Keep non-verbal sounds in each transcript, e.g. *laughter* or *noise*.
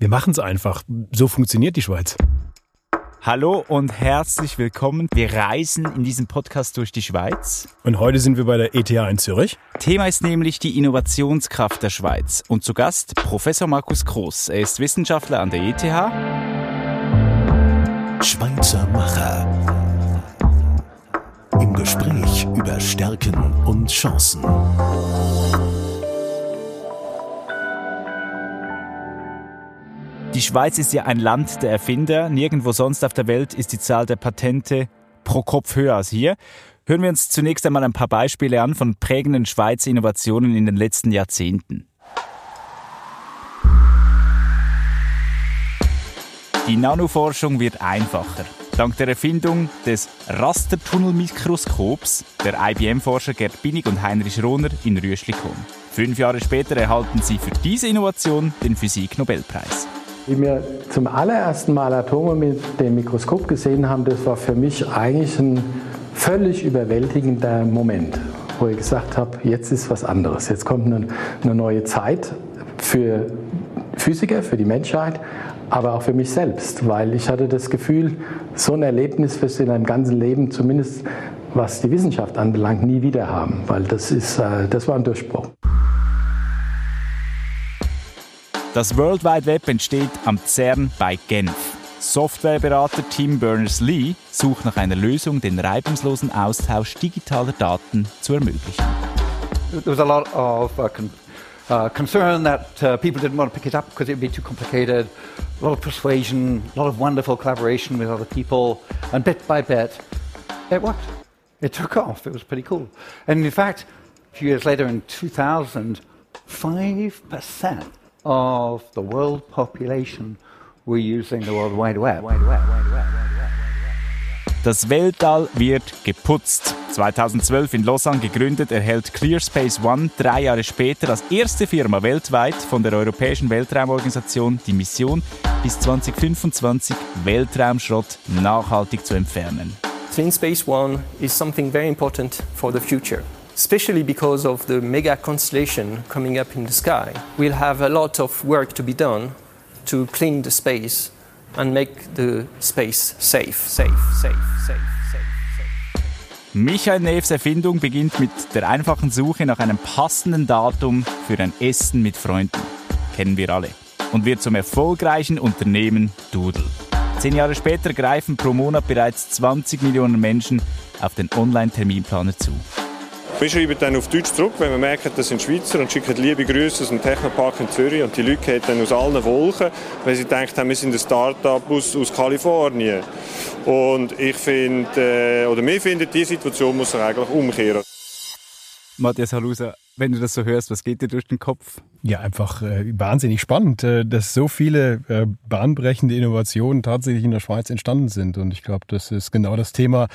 Wir machen es einfach. So funktioniert die Schweiz. Hallo und herzlich willkommen. Wir reisen in diesem Podcast durch die Schweiz. Und heute sind wir bei der ETH in Zürich. Thema ist nämlich die Innovationskraft der Schweiz. Und zu Gast Professor Markus Groß. Er ist Wissenschaftler an der ETH. Schweizer Macher. Im Gespräch über Stärken und Chancen. Die Schweiz ist ja ein Land der Erfinder. Nirgendwo sonst auf der Welt ist die Zahl der Patente pro Kopf höher als hier. Hören wir uns zunächst einmal ein paar Beispiele an von prägenden Schweizer Innovationen in den letzten Jahrzehnten. Die Nanoforschung wird einfacher. Dank der Erfindung des Rastertunnelmikroskops der IBM-Forscher Gerd Binnig und Heinrich Rohner in Rüschlikon. Fünf Jahre später erhalten sie für diese Innovation den Physik-Nobelpreis. Wie wir zum allerersten Mal Atome mit dem Mikroskop gesehen haben, das war für mich eigentlich ein völlig überwältigender Moment, wo ich gesagt habe, jetzt ist was anderes. Jetzt kommt eine, eine neue Zeit für Physiker, für die Menschheit, aber auch für mich selbst, weil ich hatte das Gefühl, so ein Erlebnis wirst du in deinem ganzen Leben, zumindest was die Wissenschaft anbelangt, nie wieder haben, weil das, ist, äh, das war ein Durchbruch. Das World Wide Web entsteht am CERN bei Genf. Softwareberater Tim Berners-Lee sucht nach einer Lösung, den reibungslosen Austausch digitaler Daten zu ermöglichen. There was a lot of uh, con uh, concern that uh, people didn't want to pick it up because it would be too complicated. A lot of persuasion, a lot of wonderful collaboration with other people, and bit by bit, it worked. It took off. It was pretty cool. And in fact, a few years later, in 2000, five percent of the world population were using the World Wide Web. Wide Web, Wide Web, Das Weltall wird geputzt. 2012 in Lausanne gegründet, erhält ClearSpace One drei Jahre später als erste Firma weltweit von der Europäischen Weltraumorganisation die Mission, bis 2025 Weltraumschrott nachhaltig zu entfernen. Clean Space One is something very important for the future. Especially because of the mega constellation coming up in the sky. We'll have a lot of work to be done to clean the space and make the space safe, safe, safe, safe. Michael Neves Erfindung beginnt mit der einfachen Suche nach einem passenden Datum für ein Essen mit Freunden. Kennen wir alle. Und wird zum erfolgreichen Unternehmen Doodle. Zehn Jahre später greifen pro Monat bereits 20 Millionen Menschen auf den Online-Terminplaner zu. Wir schreiben dann auf Deutsch zurück, wenn wir merken, das sind Schweizer und schicken liebe Grüße aus dem Technopark in Zürich und die Leute gehen dann aus allen Wolken, weil sie denken, wir sind ein Start-up aus, aus Kalifornien. Und ich finde, äh, oder wir finden, diese Situation muss sich eigentlich umkehren. Matthias Halusa, wenn du das so hörst, was geht dir durch den Kopf? Ja, einfach äh, wahnsinnig spannend, äh, dass so viele äh, bahnbrechende Innovationen tatsächlich in der Schweiz entstanden sind. Und ich glaube, das ist genau das Thema,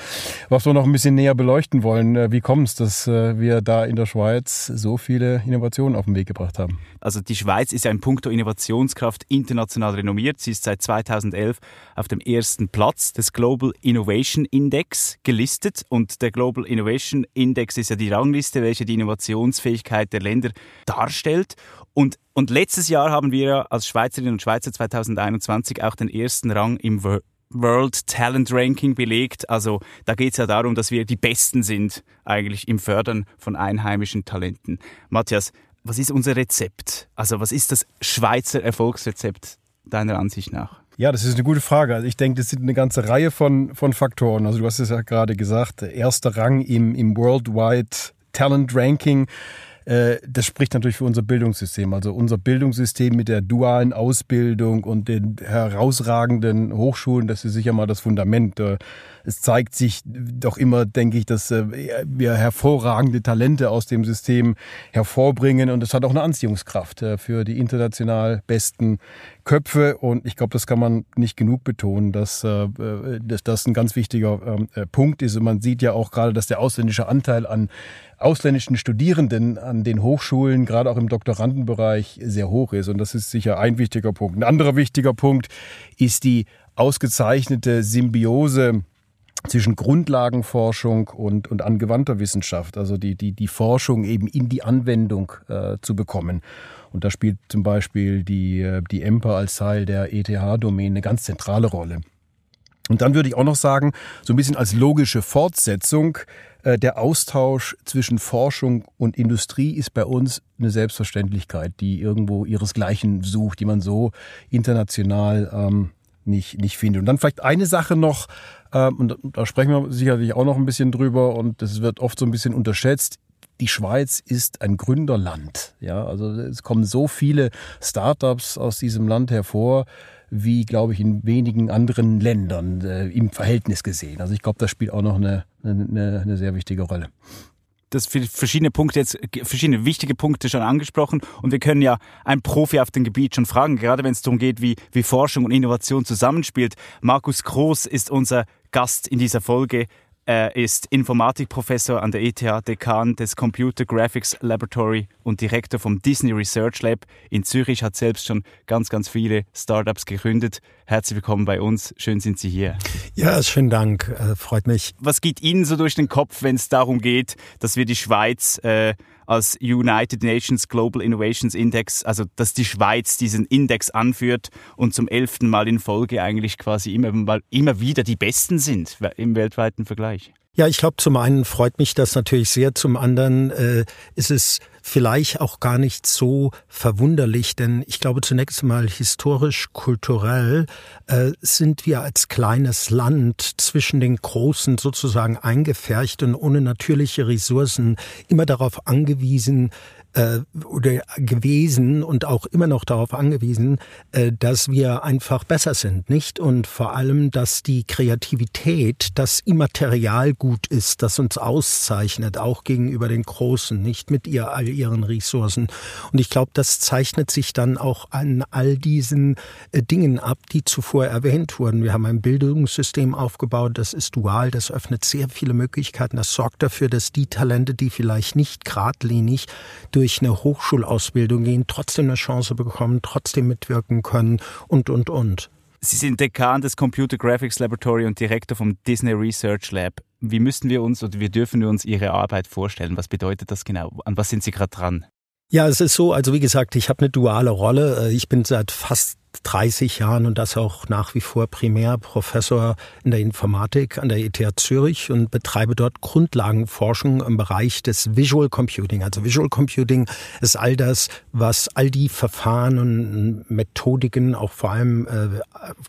was wir noch ein bisschen näher beleuchten wollen. Äh, wie kommt es, dass äh, wir da in der Schweiz so viele Innovationen auf den Weg gebracht haben? Also die Schweiz ist ja in puncto Innovationskraft international renommiert. Sie ist seit 2011 auf dem ersten Platz des Global Innovation Index gelistet. Und der Global Innovation Index ist ja die Rangliste, welche die Innovationsfähigkeit der Länder darstellt. Und, und letztes Jahr haben wir als Schweizerinnen und Schweizer 2021 auch den ersten Rang im World Talent Ranking belegt. Also da geht es ja darum, dass wir die Besten sind eigentlich im Fördern von einheimischen Talenten. Matthias, was ist unser Rezept? Also was ist das Schweizer Erfolgsrezept deiner Ansicht nach? Ja, das ist eine gute Frage. Also ich denke, das sind eine ganze Reihe von, von Faktoren. Also du hast es ja gerade gesagt, erster Rang im, im Worldwide Talent Ranking. Äh, das spricht natürlich für unser Bildungssystem. Also unser Bildungssystem mit der dualen Ausbildung und den herausragenden Hochschulen, das ist sicher mal das Fundament. Äh, es zeigt sich doch immer, denke ich, dass äh, wir hervorragende Talente aus dem System hervorbringen und es hat auch eine Anziehungskraft für die international besten Köpfe und ich glaube, das kann man nicht genug betonen, dass, dass das ein ganz wichtiger ähm, Punkt ist und man sieht ja auch gerade, dass der ausländische Anteil an ausländischen Studierenden an den Hochschulen, gerade auch im Doktorandenbereich, sehr hoch ist. Und das ist sicher ein wichtiger Punkt. Ein anderer wichtiger Punkt ist die ausgezeichnete Symbiose zwischen Grundlagenforschung und, und angewandter Wissenschaft, also die, die, die Forschung eben in die Anwendung äh, zu bekommen. Und da spielt zum Beispiel die, äh, die EMPA als Teil der ETH-Domain eine ganz zentrale Rolle. Und dann würde ich auch noch sagen, so ein bisschen als logische Fortsetzung, äh, der Austausch zwischen Forschung und Industrie ist bei uns eine Selbstverständlichkeit, die irgendwo ihresgleichen sucht, die man so international ähm, nicht, nicht findet. Und dann vielleicht eine Sache noch, ähm, und da sprechen wir sicherlich auch noch ein bisschen drüber, und das wird oft so ein bisschen unterschätzt die Schweiz ist ein Gründerland. Ja, also es kommen so viele Startups aus diesem Land hervor, wie, glaube ich, in wenigen anderen Ländern äh, im Verhältnis gesehen. Also ich glaube, das spielt auch noch eine, eine, eine sehr wichtige Rolle das verschiedene Punkte jetzt, verschiedene wichtige Punkte schon angesprochen und wir können ja einen Profi auf dem Gebiet schon fragen, gerade wenn es darum geht, wie, wie Forschung und Innovation zusammenspielt. Markus Groß ist unser Gast in dieser Folge. Er ist Informatikprofessor an der ETH, Dekan des Computer Graphics Laboratory und Direktor vom Disney Research Lab in Zürich, hat selbst schon ganz, ganz viele Startups gegründet. Herzlich willkommen bei uns. Schön sind Sie hier. Ja, schönen Dank. Äh, freut mich. Was geht Ihnen so durch den Kopf, wenn es darum geht, dass wir die Schweiz äh, als United Nations Global Innovations Index, also dass die Schweiz diesen Index anführt und zum elften Mal in Folge eigentlich quasi immer, immer wieder die Besten sind im weltweiten Vergleich. Ja, ich glaube, zum einen freut mich das natürlich sehr, zum anderen äh, ist es vielleicht auch gar nicht so verwunderlich, denn ich glaube zunächst mal historisch, kulturell äh, sind wir als kleines Land zwischen den Großen sozusagen eingefärcht und ohne natürliche Ressourcen immer darauf angewiesen, äh, oder gewesen und auch immer noch darauf angewiesen, äh, dass wir einfach besser sind, nicht? Und vor allem, dass die Kreativität das Immaterial gut ist, das uns auszeichnet, auch gegenüber den Großen, nicht mit ihr all ihren Ressourcen. Und ich glaube, das zeichnet sich dann auch an all diesen äh, Dingen ab, die zuvor erwähnt wurden. Wir haben ein Bildungssystem aufgebaut, das ist dual, das öffnet sehr viele Möglichkeiten, das sorgt dafür, dass die Talente, die vielleicht nicht geradlinig durch durch eine Hochschulausbildung gehen, trotzdem eine Chance bekommen, trotzdem mitwirken können und, und, und. Sie sind Dekan des Computer Graphics Laboratory und Direktor vom Disney Research Lab. Wie müssten wir uns oder wie dürfen wir uns Ihre Arbeit vorstellen? Was bedeutet das genau? An was sind Sie gerade dran? Ja, es ist so, also wie gesagt, ich habe eine duale Rolle. Ich bin seit fast 30 Jahren und das auch nach wie vor primär Professor in der Informatik an der ETH Zürich und betreibe dort Grundlagenforschung im Bereich des Visual Computing. Also Visual Computing ist all das, was all die Verfahren und Methodiken, auch vor allem äh,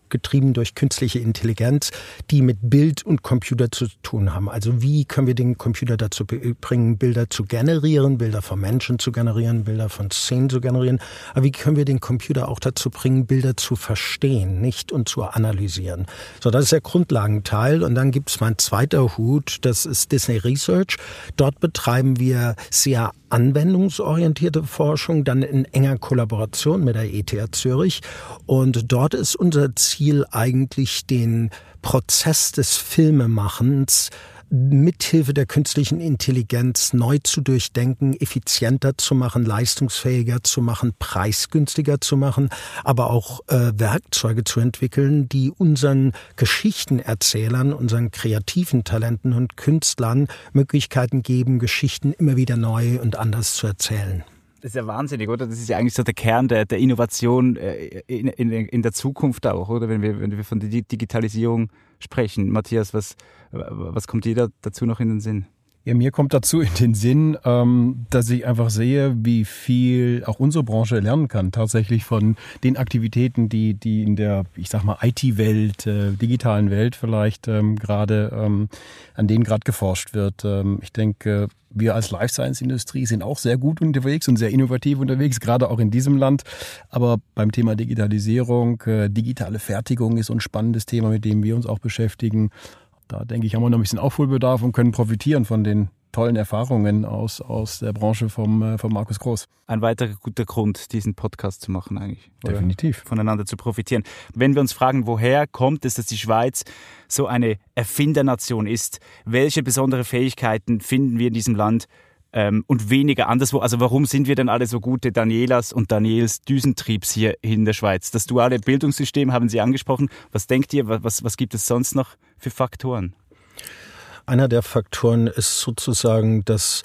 getrieben durch künstliche Intelligenz, die mit Bild und Computer zu tun haben. Also wie können wir den Computer dazu bringen, Bilder zu generieren, Bilder von Menschen zu generieren, Bilder von Szenen zu generieren, aber wie können wir den Computer auch dazu bringen, Bilder zu verstehen, nicht und zu analysieren. So, das ist der Grundlagenteil. Und dann gibt es mein zweiter Hut, das ist Disney Research. Dort betreiben wir sehr anwendungsorientierte Forschung, dann in enger Kollaboration mit der ETH Zürich. Und dort ist unser Ziel eigentlich den Prozess des Filmemachens mithilfe der künstlichen Intelligenz neu zu durchdenken, effizienter zu machen, leistungsfähiger zu machen, preisgünstiger zu machen, aber auch äh, Werkzeuge zu entwickeln, die unseren Geschichtenerzählern, unseren kreativen Talenten und Künstlern Möglichkeiten geben, Geschichten immer wieder neu und anders zu erzählen. Das ist ja wahnsinnig, oder? Das ist ja eigentlich so der Kern der, der Innovation äh, in, in, in der Zukunft auch, oder? Wenn wir, wenn wir von der Digitalisierung sprechen. Matthias, was, was kommt dir dazu noch in den Sinn? Ja, mir kommt dazu in den Sinn, ähm, dass ich einfach sehe, wie viel auch unsere Branche lernen kann, tatsächlich von den Aktivitäten, die, die in der, ich sag mal, IT-Welt, äh, digitalen Welt vielleicht ähm, gerade, ähm, an denen gerade geforscht wird. Ich denke, wir als Life Science Industrie sind auch sehr gut unterwegs und sehr innovativ unterwegs, gerade auch in diesem Land. Aber beim Thema Digitalisierung, äh, digitale Fertigung ist ein spannendes Thema, mit dem wir uns auch beschäftigen. Da denke ich, haben wir noch ein bisschen Aufholbedarf und können profitieren von den tollen Erfahrungen aus, aus der Branche vom, äh, vom Markus Groß. Ein weiterer guter Grund, diesen Podcast zu machen eigentlich. Definitiv. Voneinander zu profitieren. Wenn wir uns fragen, woher kommt es, dass die Schweiz so eine Erfindernation ist, welche besondere Fähigkeiten finden wir in diesem Land, ähm, und weniger anderswo. Also warum sind wir denn alle so gute Danielas und Daniels Düsentriebs hier in der Schweiz? Das duale Bildungssystem haben Sie angesprochen. Was denkt ihr, was, was gibt es sonst noch für Faktoren? Einer der Faktoren ist sozusagen, dass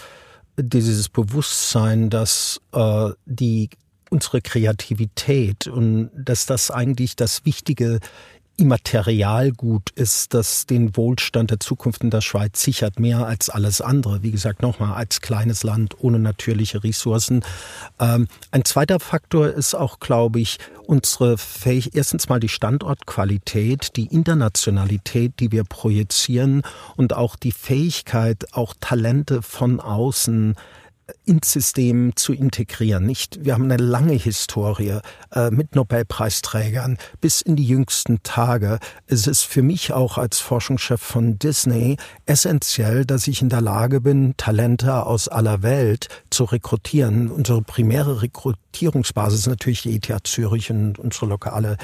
dieses Bewusstsein, dass äh, die unsere Kreativität und dass das eigentlich das Wichtige Immaterialgut ist, das den Wohlstand der Zukunft in der Schweiz sichert, mehr als alles andere. Wie gesagt, nochmal als kleines Land ohne natürliche Ressourcen. Ähm, ein zweiter Faktor ist auch, glaube ich, unsere Fähigkeit, erstens mal die Standortqualität, die Internationalität, die wir projizieren und auch die Fähigkeit, auch Talente von außen ins System zu integrieren. Nicht, wir haben eine lange Historie äh, mit Nobelpreisträgern bis in die jüngsten Tage. Es ist für mich auch als Forschungschef von Disney essentiell, dass ich in der Lage bin, Talente aus aller Welt zu rekrutieren. Unsere primäre Rekrutierungsbasis ist natürlich die ETH Zürich und unsere lokale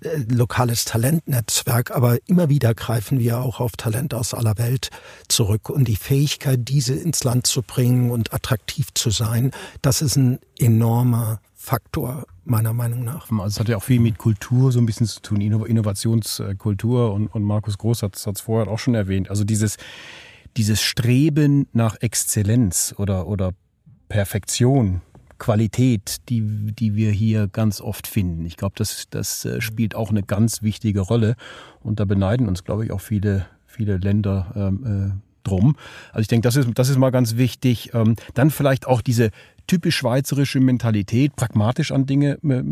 äh, lokales Talentnetzwerk, aber immer wieder greifen wir auch auf Talente aus aller Welt zurück und die Fähigkeit, diese ins Land zu bringen und attraktiv zu sein, das ist ein enormer Faktor meiner Meinung nach. Also es hat ja auch viel mit Kultur so ein bisschen zu tun, Innovationskultur und, und Markus Groß hat es vorher auch schon erwähnt. Also dieses, dieses Streben nach Exzellenz oder, oder Perfektion, Qualität, die, die wir hier ganz oft finden. Ich glaube, das, das äh, spielt auch eine ganz wichtige Rolle und da beneiden uns, glaube ich, auch viele, viele Länder ähm, äh, drum. Also ich denke, das ist, das ist mal ganz wichtig. Ähm, dann vielleicht auch diese typisch schweizerische Mentalität, pragmatisch an Dinge äh,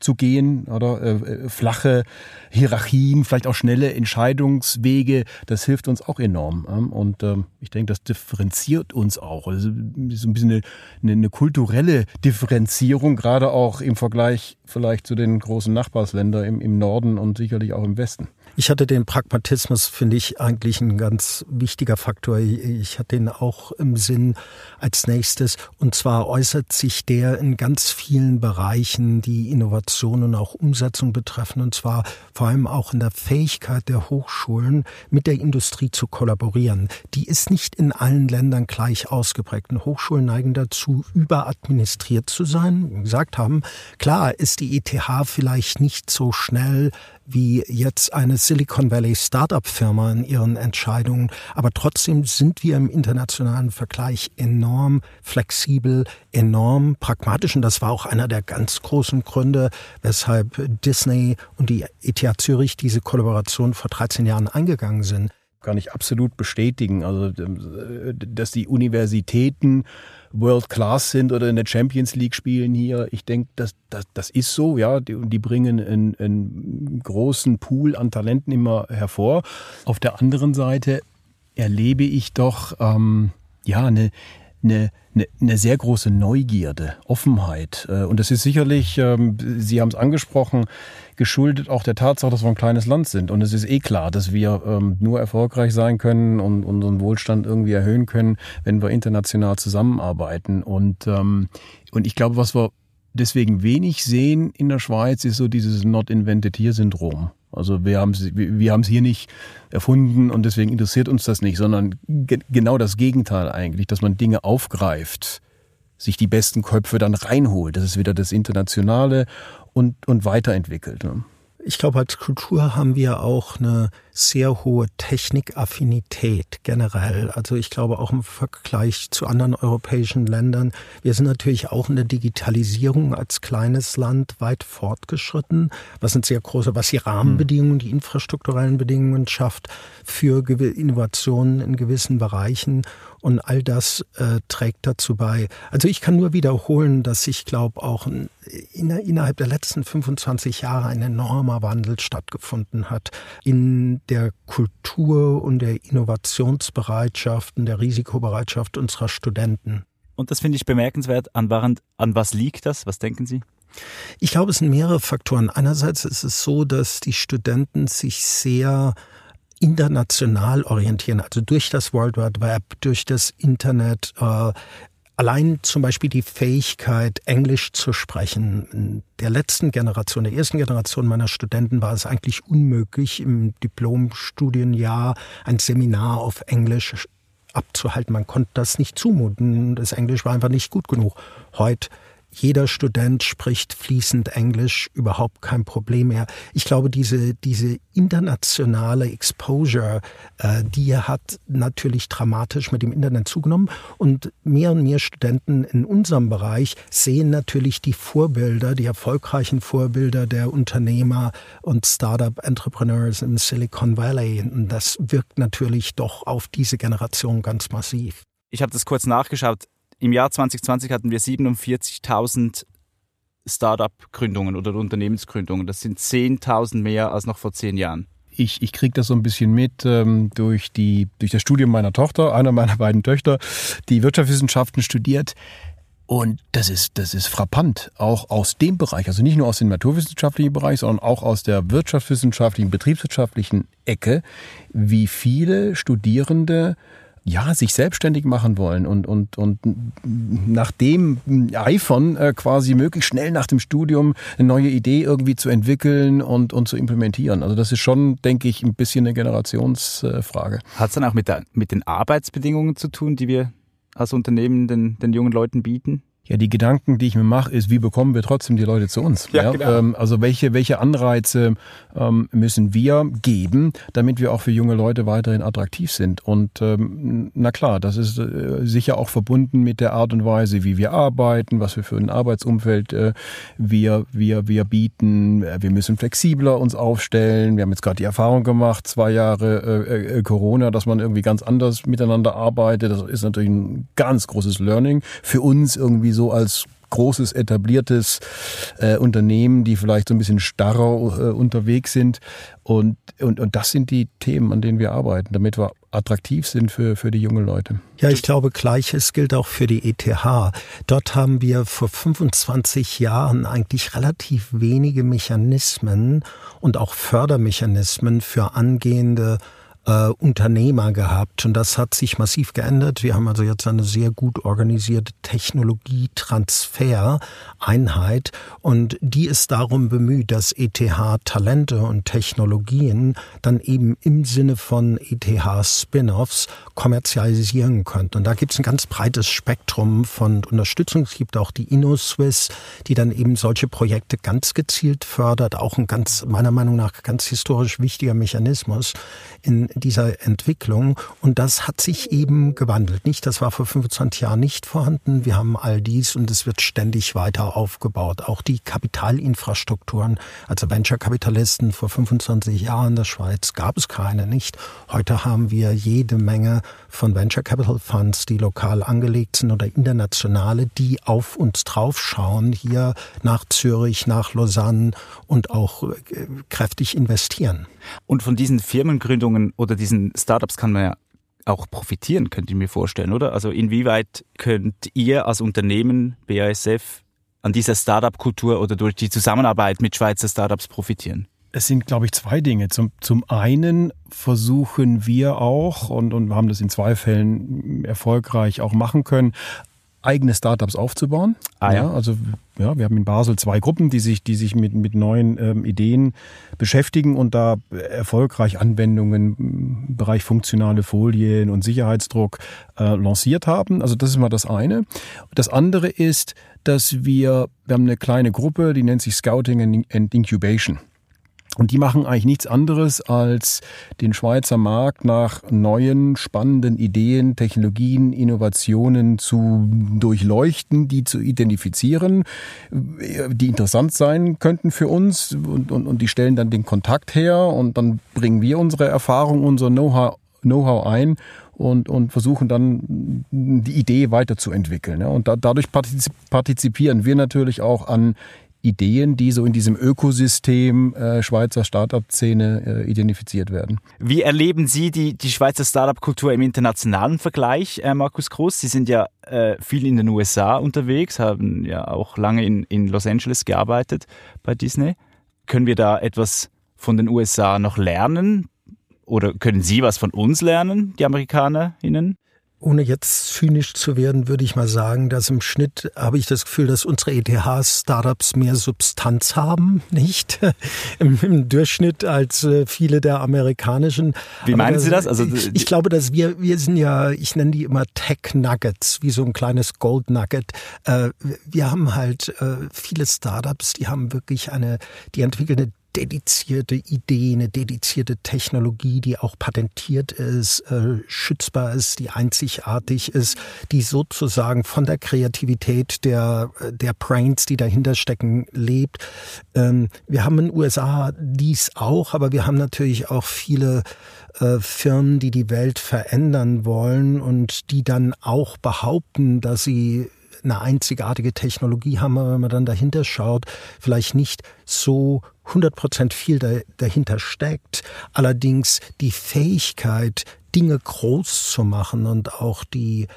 zu gehen oder äh, äh, flache Hierarchien, vielleicht auch schnelle Entscheidungswege, das hilft uns auch enorm. Und ähm, ich denke, das differenziert uns auch. Also ist ein bisschen eine, eine kulturelle Differenzierung, gerade auch im Vergleich vielleicht zu den großen Nachbarsländern im, im Norden und sicherlich auch im Westen. Ich hatte den Pragmatismus, finde ich, eigentlich ein ganz wichtiger Faktor. Ich hatte den auch im Sinn als nächstes. Und zwar äußert sich der in ganz vielen Bereichen, die Innovation und auch Umsetzung betreffen. Und zwar vor allem auch in der Fähigkeit der Hochschulen, mit der Industrie zu kollaborieren. Die ist nicht in allen Ländern gleich ausgeprägt. Und Hochschulen neigen dazu, überadministriert zu sein. Wie gesagt haben, klar ist die ETH vielleicht nicht so schnell wie jetzt eine Silicon Valley Startup-Firma in ihren Entscheidungen. Aber trotzdem sind wir im internationalen Vergleich enorm flexibel, enorm pragmatisch. Und das war auch einer der ganz großen Gründe, weshalb Disney und die ETH Zürich diese Kollaboration vor 13 Jahren eingegangen sind kann ich absolut bestätigen. Also, dass die Universitäten World Class sind oder in der Champions League spielen hier. Ich denke, das, das, das ist so, ja. Die, die bringen einen, einen großen Pool an Talenten immer hervor. Auf der anderen Seite erlebe ich doch ähm, ja eine, eine, eine, eine sehr große Neugierde, Offenheit. Äh, und das ist sicherlich, ähm, Sie haben es angesprochen, geschuldet auch der Tatsache, dass wir ein kleines Land sind. Und es ist eh klar, dass wir ähm, nur erfolgreich sein können und unseren Wohlstand irgendwie erhöhen können, wenn wir international zusammenarbeiten. Und, ähm, und ich glaube, was wir deswegen wenig sehen in der Schweiz, ist so dieses Not Invented Here Syndrom. Also wir haben es wir haben es hier nicht erfunden und deswegen interessiert uns das nicht, sondern ge genau das Gegenteil eigentlich, dass man Dinge aufgreift, sich die besten Köpfe dann reinholt. Das ist wieder das Internationale und, und weiterentwickelt. Ne? Ich glaube, als Kultur haben wir auch eine sehr hohe Technikaffinität generell. Also ich glaube auch im Vergleich zu anderen europäischen Ländern. Wir sind natürlich auch in der Digitalisierung als kleines Land weit fortgeschritten, was ein sehr große, was die Rahmenbedingungen, die infrastrukturellen Bedingungen schafft für Innovationen in gewissen Bereichen. Und all das äh, trägt dazu bei. Also ich kann nur wiederholen, dass ich glaube, auch in, innerhalb der letzten 25 Jahre ein enormer Wandel stattgefunden hat in der Kultur und der Innovationsbereitschaft und der Risikobereitschaft unserer Studenten. Und das finde ich bemerkenswert. An, an was liegt das? Was denken Sie? Ich glaube, es sind mehrere Faktoren. Einerseits ist es so, dass die Studenten sich sehr international orientieren, also durch das World Wide Web, durch das Internet. Äh, allein zum Beispiel die Fähigkeit, Englisch zu sprechen. Der letzten Generation, der ersten Generation meiner Studenten war es eigentlich unmöglich, im Diplomstudienjahr ein Seminar auf Englisch abzuhalten. Man konnte das nicht zumuten. Das Englisch war einfach nicht gut genug. Heute jeder Student spricht fließend Englisch, überhaupt kein Problem mehr. Ich glaube, diese, diese internationale Exposure, äh, die hat natürlich dramatisch mit dem Internet zugenommen. Und mehr und mehr Studenten in unserem Bereich sehen natürlich die Vorbilder, die erfolgreichen Vorbilder der Unternehmer und Startup-Entrepreneurs im Silicon Valley. Und das wirkt natürlich doch auf diese Generation ganz massiv. Ich habe das kurz nachgeschaut. Im Jahr 2020 hatten wir 47.000 Startup-Gründungen oder Unternehmensgründungen. Das sind 10.000 mehr als noch vor zehn Jahren. Ich, ich kriege das so ein bisschen mit ähm, durch, die, durch das Studium meiner Tochter, einer meiner beiden Töchter, die Wirtschaftswissenschaften studiert. Und das ist, das ist frappant, auch aus dem Bereich, also nicht nur aus dem naturwissenschaftlichen Bereich, sondern auch aus der wirtschaftswissenschaftlichen, betriebswirtschaftlichen Ecke, wie viele Studierende ja, sich selbstständig machen wollen und, und, und nach dem eifern, äh, quasi möglichst schnell nach dem Studium eine neue Idee irgendwie zu entwickeln und, und zu implementieren. Also das ist schon, denke ich, ein bisschen eine Generationsfrage. Hat es dann auch mit, der, mit den Arbeitsbedingungen zu tun, die wir als Unternehmen den, den jungen Leuten bieten? Ja, die Gedanken, die ich mir mache, ist, wie bekommen wir trotzdem die Leute zu uns? Ja, ja? Genau. Ähm, also welche, welche Anreize ähm, müssen wir geben, damit wir auch für junge Leute weiterhin attraktiv sind? Und ähm, na klar, das ist äh, sicher auch verbunden mit der Art und Weise, wie wir arbeiten, was wir für ein Arbeitsumfeld äh, wir, wir, wir bieten. Wir müssen flexibler uns aufstellen. Wir haben jetzt gerade die Erfahrung gemacht, zwei Jahre äh, äh, Corona, dass man irgendwie ganz anders miteinander arbeitet. Das ist natürlich ein ganz großes Learning für uns irgendwie so als großes etabliertes äh, Unternehmen, die vielleicht so ein bisschen starrer äh, unterwegs sind. Und, und, und das sind die Themen, an denen wir arbeiten, damit wir attraktiv sind für, für die jungen Leute. Ja, ich glaube, gleiches gilt auch für die ETH. Dort haben wir vor 25 Jahren eigentlich relativ wenige Mechanismen und auch Fördermechanismen für angehende äh, Unternehmer gehabt und das hat sich massiv geändert. Wir haben also jetzt eine sehr gut organisierte Technologietransfereinheit und die ist darum bemüht, dass ETH Talente und Technologien dann eben im Sinne von ETH Spin-offs kommerzialisieren könnte. Und da gibt es ein ganz breites Spektrum von Unterstützung. Es gibt auch die InnoSwiss, die dann eben solche Projekte ganz gezielt fördert. Auch ein ganz, meiner Meinung nach, ganz historisch wichtiger Mechanismus in dieser Entwicklung. Und das hat sich eben gewandelt. Nicht, das war vor 25 Jahren nicht vorhanden. Wir haben all dies und es wird ständig weiter aufgebaut. Auch die Kapitalinfrastrukturen, also Venture-Kapitalisten vor 25 Jahren in der Schweiz gab es keine, nicht. Heute haben wir jede Menge von Venture Capital Funds, die lokal angelegt sind oder internationale, die auf uns draufschauen, hier nach Zürich, nach Lausanne und auch äh, kräftig investieren. Und von diesen Firmengründungen oder diesen Startups kann man ja auch profitieren, könnte ich mir vorstellen, oder? Also inwieweit könnt ihr als Unternehmen BASF an dieser Startup-Kultur oder durch die Zusammenarbeit mit Schweizer Startups profitieren? Es sind, glaube ich, zwei Dinge. Zum, zum einen versuchen wir auch, und, und haben das in zwei Fällen erfolgreich auch machen können, eigene Startups aufzubauen. Ah, ja. ja. also ja, wir haben in Basel zwei Gruppen, die sich, die sich mit, mit neuen ähm, Ideen beschäftigen und da erfolgreich Anwendungen im Bereich funktionale Folien und Sicherheitsdruck äh, lanciert haben. Also das ist mal das eine. Das andere ist, dass wir, wir haben eine kleine Gruppe, die nennt sich Scouting and Incubation. Und die machen eigentlich nichts anderes, als den Schweizer Markt nach neuen, spannenden Ideen, Technologien, Innovationen zu durchleuchten, die zu identifizieren, die interessant sein könnten für uns. Und, und, und die stellen dann den Kontakt her und dann bringen wir unsere Erfahrung, unser Know-how Know ein und, und versuchen dann die Idee weiterzuentwickeln. Und da, dadurch partizipieren wir natürlich auch an Ideen, die so in diesem Ökosystem äh, Schweizer Startup-Szene äh, identifiziert werden. Wie erleben Sie die, die Schweizer Startup-Kultur im internationalen Vergleich, äh, Markus Groß? Sie sind ja äh, viel in den USA unterwegs, haben ja auch lange in, in Los Angeles gearbeitet bei Disney. Können wir da etwas von den USA noch lernen? Oder können Sie was von uns lernen, die AmerikanerInnen? Ohne jetzt zynisch zu werden, würde ich mal sagen, dass im Schnitt habe ich das Gefühl, dass unsere ETH-Startups mehr Substanz haben, *laughs* nicht Im, Im, Durchschnitt als äh, viele der amerikanischen. Wie meinen das, Sie das? Also ich, ich, glaube, dass wir wir sind ja, ich nenne die immer Tech Nuggets, wie so ein kleines Gold Nugget. Äh, wir haben halt äh, viele Startups, die haben wirklich eine, die entwickeln eine dedizierte Idee, eine dedizierte Technologie, die auch patentiert ist, äh, schützbar ist, die einzigartig ist, die sozusagen von der Kreativität der, der Brains, die dahinter stecken, lebt. Ähm, wir haben in den USA dies auch, aber wir haben natürlich auch viele äh, Firmen, die die Welt verändern wollen und die dann auch behaupten, dass sie eine einzigartige Technologie haben, aber wenn man dann dahinter schaut, vielleicht nicht so 100% viel dahinter steckt. Allerdings die Fähigkeit, Dinge groß zu machen und auch die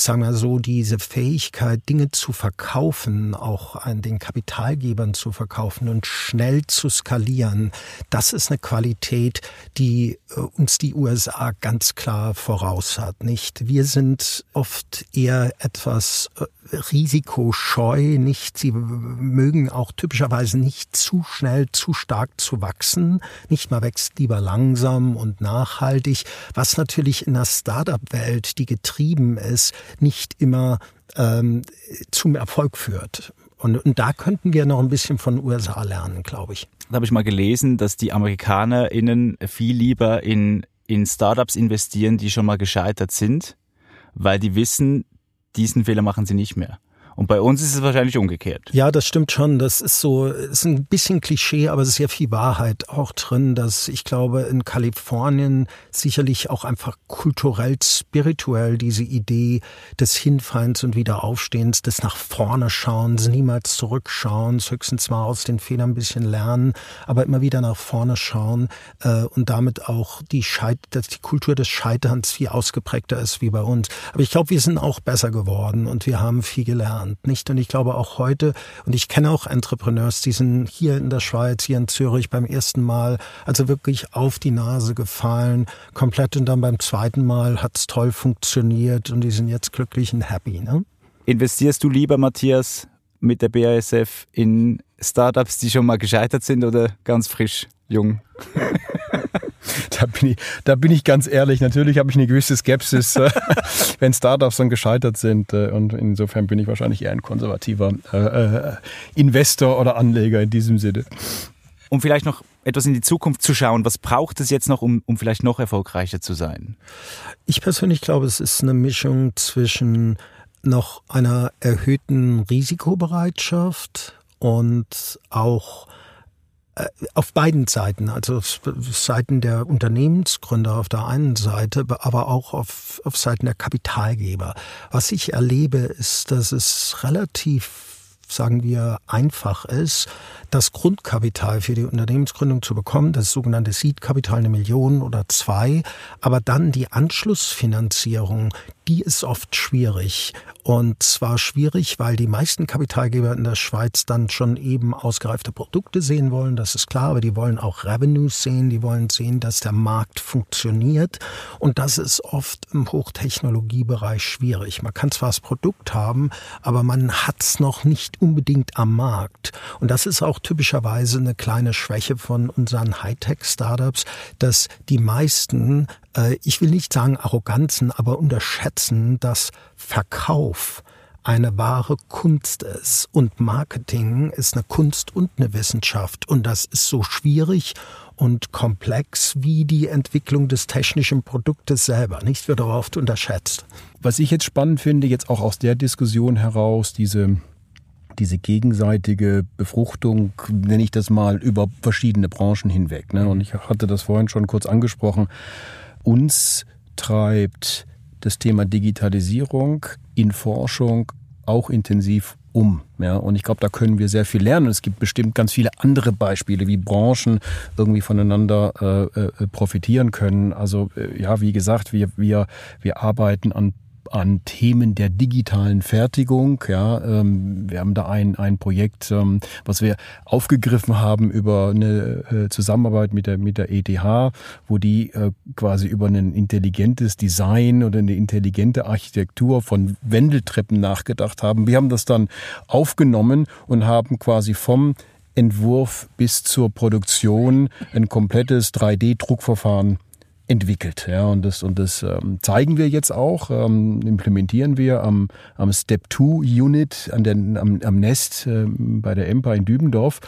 sagen wir so, diese Fähigkeit, Dinge zu verkaufen, auch an den Kapitalgebern zu verkaufen und schnell zu skalieren, das ist eine Qualität, die äh, uns die USA ganz klar voraus hat, nicht? Wir sind oft eher etwas äh, risikoscheu, nicht? Sie mögen auch typischerweise nicht zu schnell, zu stark zu wachsen. Nicht mal wächst lieber langsam und nachhaltig, was natürlich in der Startup-Welt, die getrieben ist, nicht immer ähm, zum Erfolg führt. Und, und da könnten wir noch ein bisschen von USA lernen, glaube ich. Da habe ich mal gelesen, dass die AmerikanerInnen viel lieber in, in Startups investieren, die schon mal gescheitert sind, weil die wissen, diesen Fehler machen sie nicht mehr. Und bei uns ist es wahrscheinlich umgekehrt. Ja, das stimmt schon. Das ist so, ist ein bisschen Klischee, aber es ist sehr viel Wahrheit auch drin, dass ich glaube, in Kalifornien sicherlich auch einfach kulturell, spirituell diese Idee des Hinfallens und Wiederaufstehens, des nach vorne Schauens, niemals zurückschauen, höchstens mal aus den Fehlern ein bisschen lernen, aber immer wieder nach vorne schauen äh, und damit auch die Scheit dass die Kultur des Scheiterns viel ausgeprägter ist wie bei uns. Aber ich glaube, wir sind auch besser geworden und wir haben viel gelernt gelernt, nicht? Und ich glaube auch heute, und ich kenne auch Entrepreneurs, die sind hier in der Schweiz, hier in Zürich beim ersten Mal, also wirklich auf die Nase gefallen, komplett und dann beim zweiten Mal hat es toll funktioniert und die sind jetzt glücklich und happy, ne? Investierst du lieber, Matthias, mit der BASF in Startups, die schon mal gescheitert sind oder ganz frisch, jung? *laughs* *laughs* da, bin ich, da bin ich ganz ehrlich. Natürlich habe ich eine gewisse Skepsis, äh, *laughs* wenn Startups dann gescheitert sind. Äh, und insofern bin ich wahrscheinlich eher ein konservativer äh, Investor oder Anleger in diesem Sinne. Um vielleicht noch etwas in die Zukunft zu schauen, was braucht es jetzt noch, um, um vielleicht noch erfolgreicher zu sein? Ich persönlich glaube, es ist eine Mischung zwischen noch einer erhöhten Risikobereitschaft und auch äh, auf beiden Seiten, also auf Seiten der Unternehmensgründer auf der einen Seite, aber auch auf, auf Seiten der Kapitalgeber. Was ich erlebe, ist, dass es relativ sagen wir, einfach ist, das Grundkapital für die Unternehmensgründung zu bekommen, das sogenannte Seed-Kapital, eine Million oder zwei, aber dann die Anschlussfinanzierung, die ist oft schwierig. Und zwar schwierig, weil die meisten Kapitalgeber in der Schweiz dann schon eben ausgereifte Produkte sehen wollen, das ist klar, aber die wollen auch Revenues sehen, die wollen sehen, dass der Markt funktioniert. Und das ist oft im Hochtechnologiebereich schwierig. Man kann zwar das Produkt haben, aber man hat es noch nicht unbedingt am Markt. Und das ist auch typischerweise eine kleine Schwäche von unseren Hightech-Startups, dass die meisten ich will nicht sagen Arroganzen, aber unterschätzen, dass Verkauf eine wahre Kunst ist und Marketing ist eine Kunst und eine Wissenschaft und das ist so schwierig und komplex wie die Entwicklung des technischen Produktes selber. Nicht wird oft unterschätzt. Was ich jetzt spannend finde, jetzt auch aus der Diskussion heraus, diese diese gegenseitige Befruchtung, nenne ich das mal, über verschiedene Branchen hinweg. Ne? Und ich hatte das vorhin schon kurz angesprochen uns treibt das Thema Digitalisierung in Forschung auch intensiv um. Ja, und ich glaube, da können wir sehr viel lernen. Es gibt bestimmt ganz viele andere Beispiele, wie Branchen irgendwie voneinander äh, äh, profitieren können. Also äh, ja, wie gesagt, wir, wir, wir arbeiten an an Themen der digitalen Fertigung. Ja, ähm, wir haben da ein, ein Projekt, ähm, was wir aufgegriffen haben über eine äh, Zusammenarbeit mit der, mit der ETH, wo die äh, quasi über ein intelligentes Design oder eine intelligente Architektur von Wendeltreppen nachgedacht haben. Wir haben das dann aufgenommen und haben quasi vom Entwurf bis zur Produktion ein komplettes 3D-Druckverfahren entwickelt. Ja, und das, und das ähm, zeigen wir jetzt auch, ähm, implementieren wir am, am Step 2 Unit an den, am, am Nest äh, bei der EMPA in Dübendorf.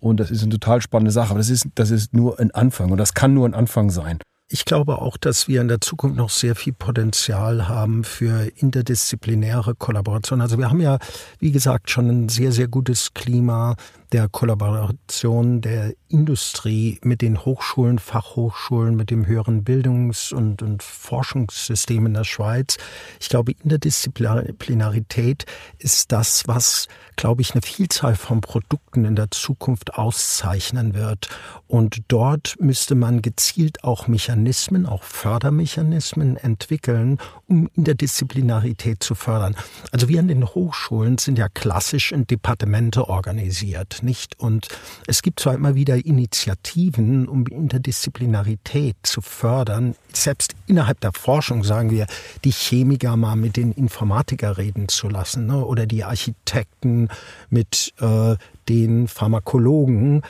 Und das ist eine total spannende Sache. Aber das ist, das ist nur ein Anfang und das kann nur ein Anfang sein. Ich glaube auch, dass wir in der Zukunft noch sehr viel Potenzial haben für interdisziplinäre Kollaboration. Also wir haben ja, wie gesagt, schon ein sehr, sehr gutes Klima der Kollaboration der Industrie mit den Hochschulen, Fachhochschulen, mit dem höheren Bildungs- und, und Forschungssystem in der Schweiz. Ich glaube, Interdisziplinarität ist das, was, glaube ich, eine Vielzahl von Produkten in der Zukunft auszeichnen wird. Und dort müsste man gezielt auch Mechanismen, auch Fördermechanismen entwickeln, um Interdisziplinarität zu fördern. Also wir an den Hochschulen sind ja klassisch in Departemente organisiert nicht. Und es gibt zwar immer wieder Initiativen, um Interdisziplinarität zu fördern. Selbst innerhalb der Forschung sagen wir, die Chemiker mal mit den Informatiker reden zu lassen ne? oder die Architekten mit äh, den Pharmakologen.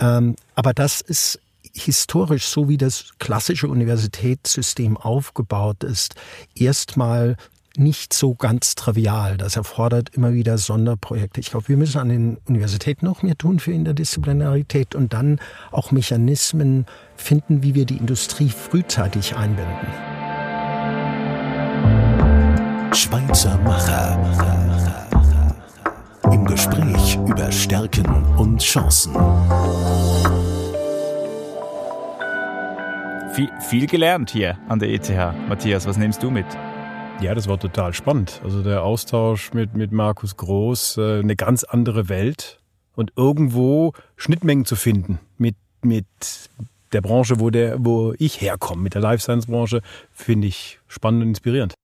Ähm, aber das ist historisch, so wie das klassische Universitätssystem aufgebaut ist, erstmal nicht so ganz trivial. Das erfordert immer wieder Sonderprojekte. Ich glaube, wir müssen an den Universitäten noch mehr tun für Interdisziplinarität und dann auch Mechanismen finden, wie wir die Industrie frühzeitig einbinden. Schweizer Macher. Im Gespräch über Stärken und Chancen. Viel, viel gelernt hier an der ETH. Matthias, was nimmst du mit? Ja, das war total spannend. Also der Austausch mit, mit Markus Groß, äh, eine ganz andere Welt und irgendwo Schnittmengen zu finden mit, mit der Branche, wo, der, wo ich herkomme, mit der Life Science Branche, finde ich spannend und inspirierend.